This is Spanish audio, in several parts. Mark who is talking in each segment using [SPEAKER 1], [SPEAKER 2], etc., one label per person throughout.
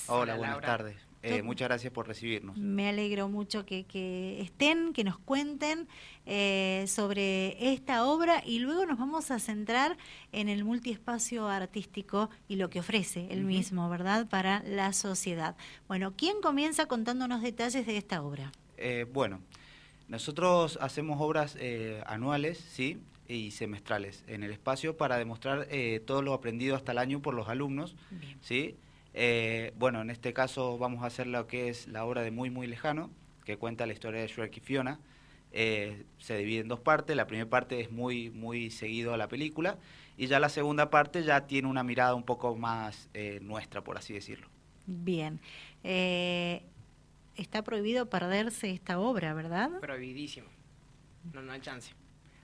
[SPEAKER 1] tardes.
[SPEAKER 2] Hola, buenas tardes. Eh, muchas gracias por recibirnos.
[SPEAKER 1] Me alegro mucho que, estén, que nos cuenten eh, sobre esta obra y luego nos vamos a centrar en el multiespacio artístico y lo que ofrece el mismo, ¿verdad?, para la sociedad. Bueno, ¿quién comienza contándonos detalles de esta obra?
[SPEAKER 2] Eh, bueno, nosotros hacemos obras anuales, ¿sí? y semestrales en el espacio para demostrar todo lo aprendido hasta el año por los alumnos, ¿sí? Eh, bueno, en este caso vamos a hacer lo que es la obra de Muy Muy Lejano, que cuenta la historia de Shrek y Fiona. Eh, se divide en dos partes, la primera parte es muy, muy seguido a la película y ya la segunda parte ya tiene una mirada un poco más eh, nuestra, por así decirlo.
[SPEAKER 1] Bien. está prohibido perderse esta obra, ¿verdad?
[SPEAKER 3] Prohibidísimo. No, no hay chance.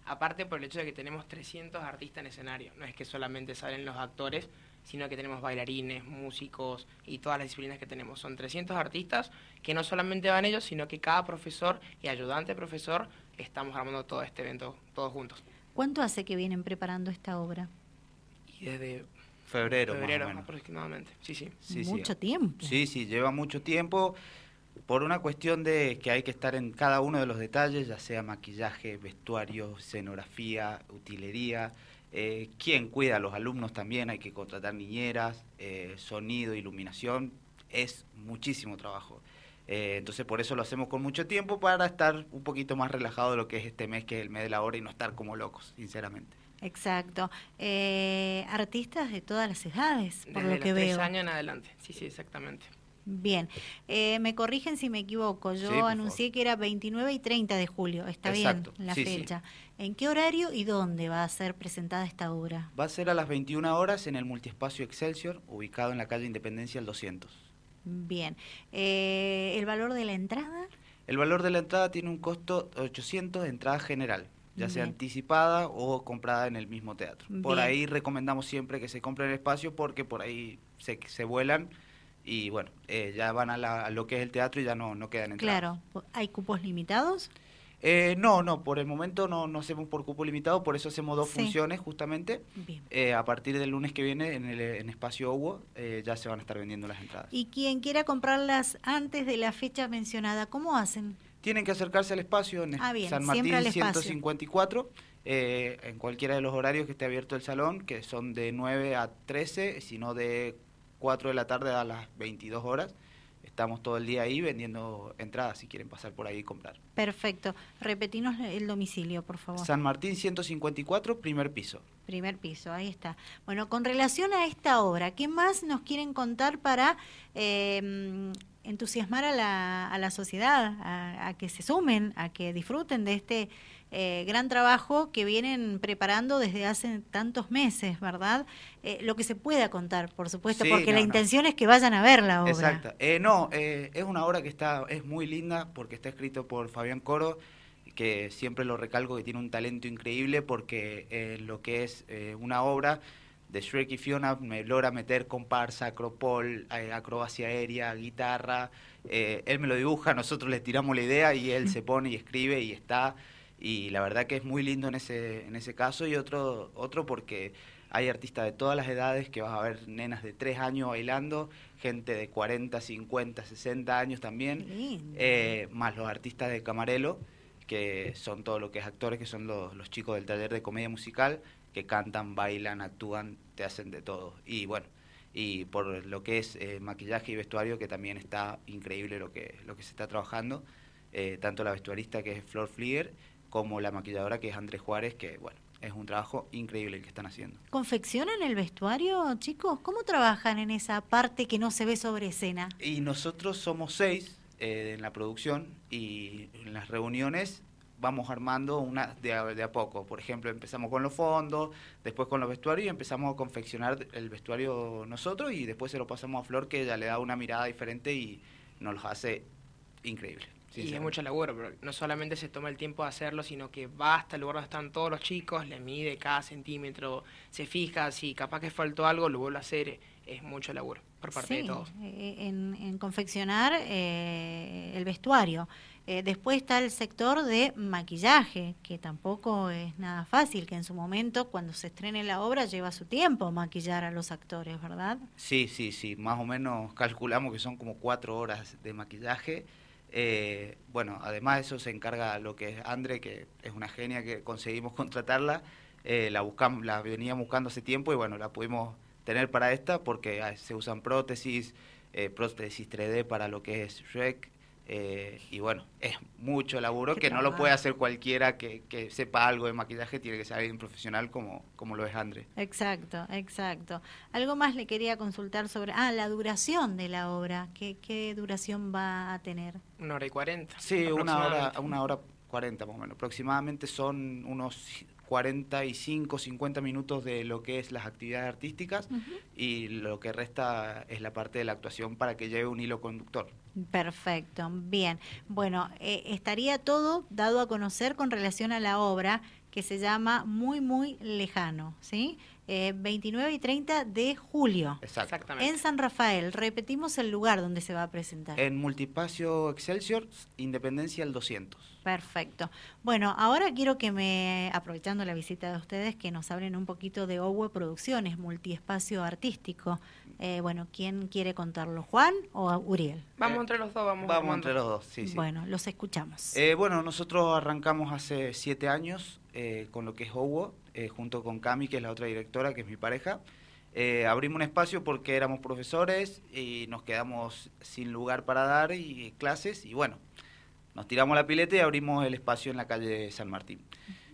[SPEAKER 3] Aparte por el hecho de que tenemos 300 artistas en escenario, no es que solamente salen los actores, sino que tenemos bailarines, músicos y todas las disciplinas que tenemos. Son 300 artistas que no solamente van ellos, sino que cada profesor y ayudante profesor estamos armando todo este evento todos juntos.
[SPEAKER 1] ¿Cuánto hace que vienen preparando esta obra?
[SPEAKER 3] Y desde
[SPEAKER 2] febrero,
[SPEAKER 3] febrero aproximadamente. Sí, sí.
[SPEAKER 1] sí mucho tiempo.
[SPEAKER 2] Sí, sí, lleva mucho tiempo por una cuestión de que hay que estar en cada uno de los detalles, ya sea maquillaje, vestuario, escenografía, utilería, eh, ¿Quién cuida a los alumnos también? Hay que contratar niñeras, eh, sonido, iluminación. Es muchísimo trabajo. Eh, entonces por eso lo hacemos con mucho tiempo para estar un poquito más relajado de lo que es este mes, que es el mes de la hora, y no estar como locos, sinceramente.
[SPEAKER 1] Exacto. artistas de todas las edades, por
[SPEAKER 3] Desde
[SPEAKER 1] lo que veo.
[SPEAKER 3] años en adelante, sí, sí, exactamente.
[SPEAKER 1] Bien, eh, me corrigen si me equivoco, yo anuncié que era 29 y 30 de julio, está bien la fecha. ¿En qué horario y dónde va a ser presentada esta obra?
[SPEAKER 2] Va a ser a las 21 horas en el multiespacio Excelsior, ubicado en la calle Independencia el 200.
[SPEAKER 1] Bien, eh, ¿el valor de la entrada?
[SPEAKER 2] El valor de la entrada tiene un costo de 800 de entrada general ya sea anticipada o comprada en el mismo teatro. Por ahí recomendamos siempre que se compre el espacio porque por ahí se, se vuelan y bueno, eh, ya van a, lo que es el teatro y ya no, no quedan
[SPEAKER 1] entradas. Claro, ¿hay cupos limitados?
[SPEAKER 2] Eh, no, no, por el momento no, no hacemos por cupo limitado, por eso hacemos dos funciones justamente. Eh, a partir del lunes que viene en el en Espacio Hugo ya se van a estar vendiendo las entradas.
[SPEAKER 1] Y quien quiera comprarlas antes de la fecha mencionada, ¿cómo hacen?
[SPEAKER 2] Tienen que acercarse al espacio en ah, San Martín 154, en cualquiera de los horarios que esté abierto el salón, que son de 9 a 13, sino de 4 de la tarde a las 22 horas. Estamos todo el día ahí vendiendo entradas si quieren pasar por ahí y comprar.
[SPEAKER 1] Perfecto. Repetinos el domicilio, por favor.
[SPEAKER 2] San Martín 154, primer piso.
[SPEAKER 1] Primer piso, ahí está. Bueno, con relación a esta obra, ¿qué más nos quieren contar para eh, entusiasmar a la, a la sociedad, a, que se sumen, a que disfruten de este eh, gran trabajo que vienen preparando desde hace tantos meses, ¿verdad? Eh, lo que se pueda contar, por supuesto, porque la intención es que vayan a ver la obra.
[SPEAKER 2] Exacto. Eh, no, es una obra que está es muy linda porque está escrito por Fabián Coro que siempre lo recalco que tiene un talento increíble porque lo que es una obra de Shrek y Fiona me logra meter comparsa, acropol, acrobacia aérea, guitarra. Él me lo dibuja, nosotros le tiramos la idea y él se pone y escribe y está. Y la verdad que es muy lindo en ese, en ese caso. Y otro, otro porque hay artistas de todas las edades que vas a ver nenas de 3 años bailando, gente de 40, 50, 60 años también, eh, más los artistas de Camarelo, que son todo lo que es actores, que son los, los chicos del taller de comedia musical, que cantan, bailan, actúan, te hacen de todo. Y bueno, y por lo que es eh, maquillaje y vestuario, que también está increíble lo que, lo que se está trabajando, eh, tanto la vestuarista que es Flor Flieger, como la maquilladora que es Andrés Juárez, que bueno, es un trabajo increíble el que están haciendo.
[SPEAKER 1] ¿Confeccionan el vestuario, chicos? ¿Cómo trabajan en esa parte que no se ve sobre escena?
[SPEAKER 2] Y nosotros somos seis eh, en la producción y en las reuniones vamos armando una de a, de a, poco. Por ejemplo, empezamos con los fondos, después con los vestuarios y empezamos a confeccionar el vestuario nosotros y después se lo pasamos a Flor que ella le da una mirada diferente y nos lo hace increíble.
[SPEAKER 3] Y es mucho laburo, pero no solamente se toma el tiempo de hacerlo, sino que va hasta el lugar donde están todos los chicos, le mide cada centímetro, se fija, si capaz que faltó algo, lo vuelve a hacer es mucho laburo por parte de todos.
[SPEAKER 1] Eh, en, en confeccionar eh, el vestuario. Eh, después está el sector de maquillaje, que tampoco es nada fácil, que en su momento, cuando se estrene la obra, lleva su tiempo maquillar a los actores, ¿verdad?
[SPEAKER 2] Sí, sí, sí. Más o menos calculamos que son como cuatro horas de maquillaje. Eh, bueno, además de eso se encarga lo que es Andre, que es una genia que conseguimos contratarla. Eh, la buscamos, la veníamos buscando hace tiempo y bueno, la pudimos tener para esta porque ah, se usan prótesis, prótesis 3D para lo que es Shrek, eh, y bueno, es mucho laburo que no lo puede hacer cualquiera que, sepa algo de maquillaje, tiene que ser alguien profesional como, como lo es André.
[SPEAKER 1] Exacto, exacto. Algo más le quería consultar sobre, ah, la duración de la obra, ¿qué, qué duración va a tener?
[SPEAKER 3] Una hora y cuarenta.
[SPEAKER 2] Sí, una hora, una hora cuarenta más o menos. Aproximadamente son unos 45, 50 minutos de lo que es las actividades artísticas y lo que resta es la parte de la actuación para que lleve un hilo conductor.
[SPEAKER 1] Perfecto, bien. Bueno, eh, estaría todo dado a conocer con relación a la obra que se llama Muy, muy lejano, ¿sí? 29 eh, y 30 de julio.
[SPEAKER 2] Exactamente.
[SPEAKER 1] En San Rafael, repetimos el lugar donde se va a presentar.
[SPEAKER 2] En Multipacio Excelsior, Independencia el 200.
[SPEAKER 1] Perfecto. Bueno, ahora quiero que me, aprovechando la visita de ustedes, que nos hablen un poquito de OWE Producciones, multiespacio artístico. Eh, bueno, ¿quién quiere contarlo, Juan o Uriel?
[SPEAKER 3] Vamos entre los dos, vamos.
[SPEAKER 2] Vamos entre los dos, sí,
[SPEAKER 1] sí. Bueno, los escuchamos.
[SPEAKER 2] Eh, bueno, nosotros arrancamos hace siete años con lo que es OWE eh, junto con Cami, que es la otra directora, que es mi pareja. Eh, abrimos un espacio porque éramos profesores y nos quedamos sin lugar para dar y clases y bueno, nos tiramos la pileta y abrimos el espacio en la calle San Martín.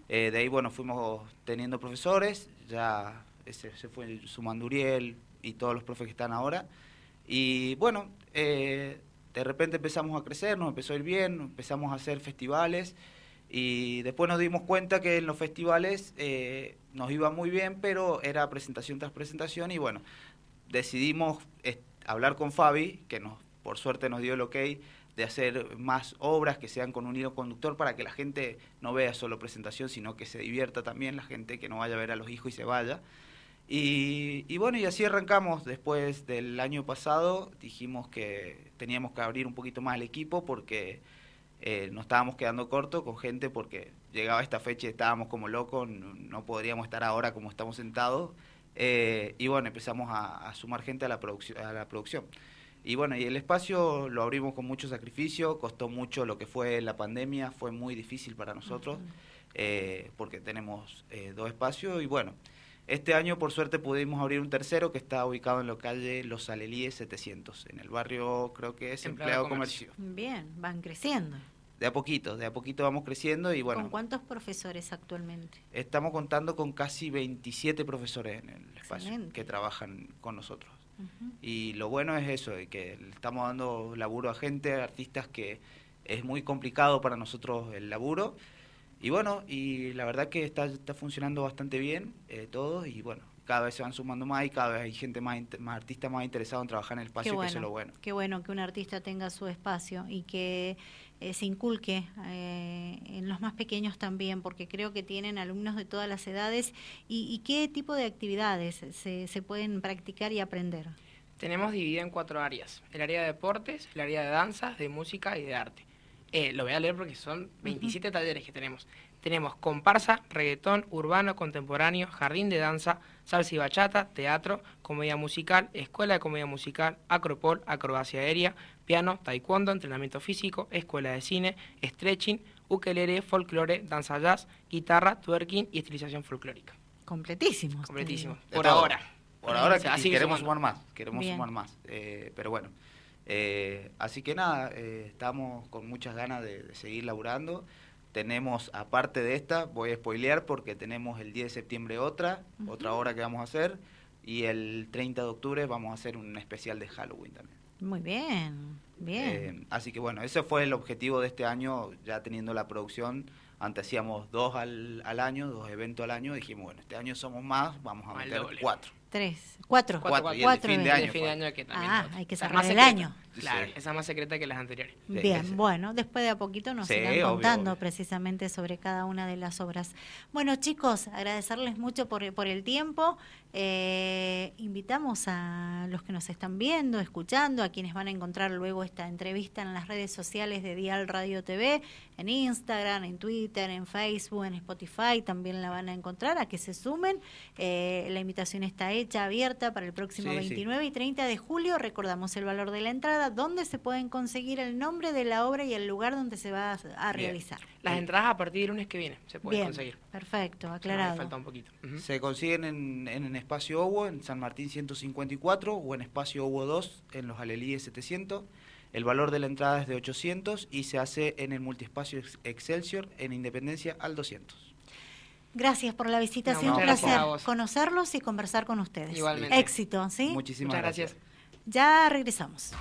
[SPEAKER 2] Eh, de ahí, bueno, fuimos teniendo profesores, ya se, se fue sumando Uriel y todos los profes que están ahora. Y bueno, de repente empezamos a crecer, nos empezó a ir bien, empezamos a hacer festivales. Y después nos dimos cuenta que en los festivales eh, nos iba muy bien, pero era presentación tras presentación y bueno, decidimos hablar con Fabi, que nos, por suerte nos dio el ok de hacer más obras que sean con un hilo conductor para que la gente no vea solo presentación, sino que se divierta también, la gente que no vaya a ver a los hijos y se vaya. Y, y, bueno, y así arrancamos. Después del año pasado dijimos que teníamos que abrir un poquito más el equipo porque eh, nos estábamos quedando cortos con gente porque llegaba esta fecha y estábamos como locos, no, podríamos estar ahora como estamos sentados. Eh, y bueno, empezamos a, sumar gente a la, a la producción. Y bueno, y el espacio lo abrimos con mucho sacrificio, costó mucho lo que fue la pandemia, fue muy difícil para nosotros, eh, porque tenemos dos espacios y bueno, este año por suerte pudimos abrir un tercero que está ubicado en la calle Los Alelíes 700, en el barrio creo que es Empleado, Comercio.
[SPEAKER 1] Bien, van creciendo.
[SPEAKER 2] De a poquito, de a poquito vamos creciendo y bueno.
[SPEAKER 1] ¿Con cuántos profesores actualmente?
[SPEAKER 2] Estamos contando con casi 27 profesores en el espacio que trabajan con nosotros. Y lo bueno es eso, de que estamos dando laburo a gente, a artistas que es muy complicado para nosotros el laburo y bueno, y la verdad que está, está funcionando bastante bien eh, todo y bueno, cada vez se van sumando más y cada vez hay gente más, más artista más interesado en trabajar en el espacio, que eso es lo bueno.
[SPEAKER 1] Qué bueno que un artista tenga su espacio y que eh, se inculque eh, en los más pequeños también, porque creo que tienen alumnos de todas las edades. ¿Y, y qué tipo de actividades se, se pueden practicar y aprender?
[SPEAKER 3] Tenemos dividido en cuatro áreas, el área de deportes, el área de danza, de música y de arte. Eh, lo voy a leer porque son 27 talleres que tenemos. Tenemos comparsa, reggaetón, urbano, contemporáneo, jardín de danza, salsa y bachata, teatro, comedia musical, escuela de comedia musical, acropol, acrobacia aérea, piano, taekwondo, entrenamiento físico, escuela de cine, stretching, ukelele, folclore, danza jazz, guitarra, twerking y estilización folclórica.
[SPEAKER 1] Completísimo.
[SPEAKER 3] Completísimo. Por ahora.
[SPEAKER 2] Por, ahora así queremos sumar más, queremos sumar más. Eh, pero bueno. Eh, así que nada, eh, estamos con muchas ganas de, seguir laburando. Tenemos, aparte de esta, voy a spoilear porque tenemos el 10 de septiembre otra, otra hora que vamos a hacer, y el 30 de octubre vamos a hacer un especial de Halloween también.
[SPEAKER 1] Muy bien, bien.
[SPEAKER 2] Eh, así que bueno, ese fue el objetivo de este año, ya teniendo la producción. Antes hacíamos dos al, al año, dos eventos al año, dijimos, bueno, este año somos más, vamos a meter cuatro.
[SPEAKER 1] Tres, cuatro.
[SPEAKER 3] Cuatro,
[SPEAKER 2] cuatro, y el fin de año.
[SPEAKER 3] fin de año que también
[SPEAKER 1] ah, hay que cerrar el año.
[SPEAKER 3] Claro, esa más secreta que las anteriores.
[SPEAKER 1] Bien, bueno, después de a poquito nos irán contando precisamente sobre cada una de las obras. Bueno, chicos, agradecerles mucho por, por el tiempo. Eh, invitamos a los que nos están viendo, escuchando, a quienes van a encontrar luego esta entrevista en las redes sociales de Dial Radio TV, en Instagram, en Twitter, en Facebook, en Spotify, también la van a encontrar, a que se sumen. Eh, la invitación está hecha, abierta para el próximo 29 y 30 de julio. Recordamos el valor de la entrada, dónde se pueden conseguir el nombre de la obra y el lugar donde se va a, realizar.
[SPEAKER 3] Las entradas a partir del lunes que viene se pueden conseguir.
[SPEAKER 1] Perfecto, aclarado.
[SPEAKER 3] falta un poquito.
[SPEAKER 2] Se consiguen en, en Espacio Owo, en San Martín 154, o en Espacio Owo 2, en los Alelíes 700. El valor de la entrada es de 800 y se hace en el multiespacio Excelsior en Independencia al 200.
[SPEAKER 1] Gracias por la visita, ha sido un placer conocerlos y conversar con ustedes.
[SPEAKER 3] Igualmente.
[SPEAKER 1] Éxito, ¿sí?
[SPEAKER 2] Muchísimas gracias.
[SPEAKER 1] Ya regresamos.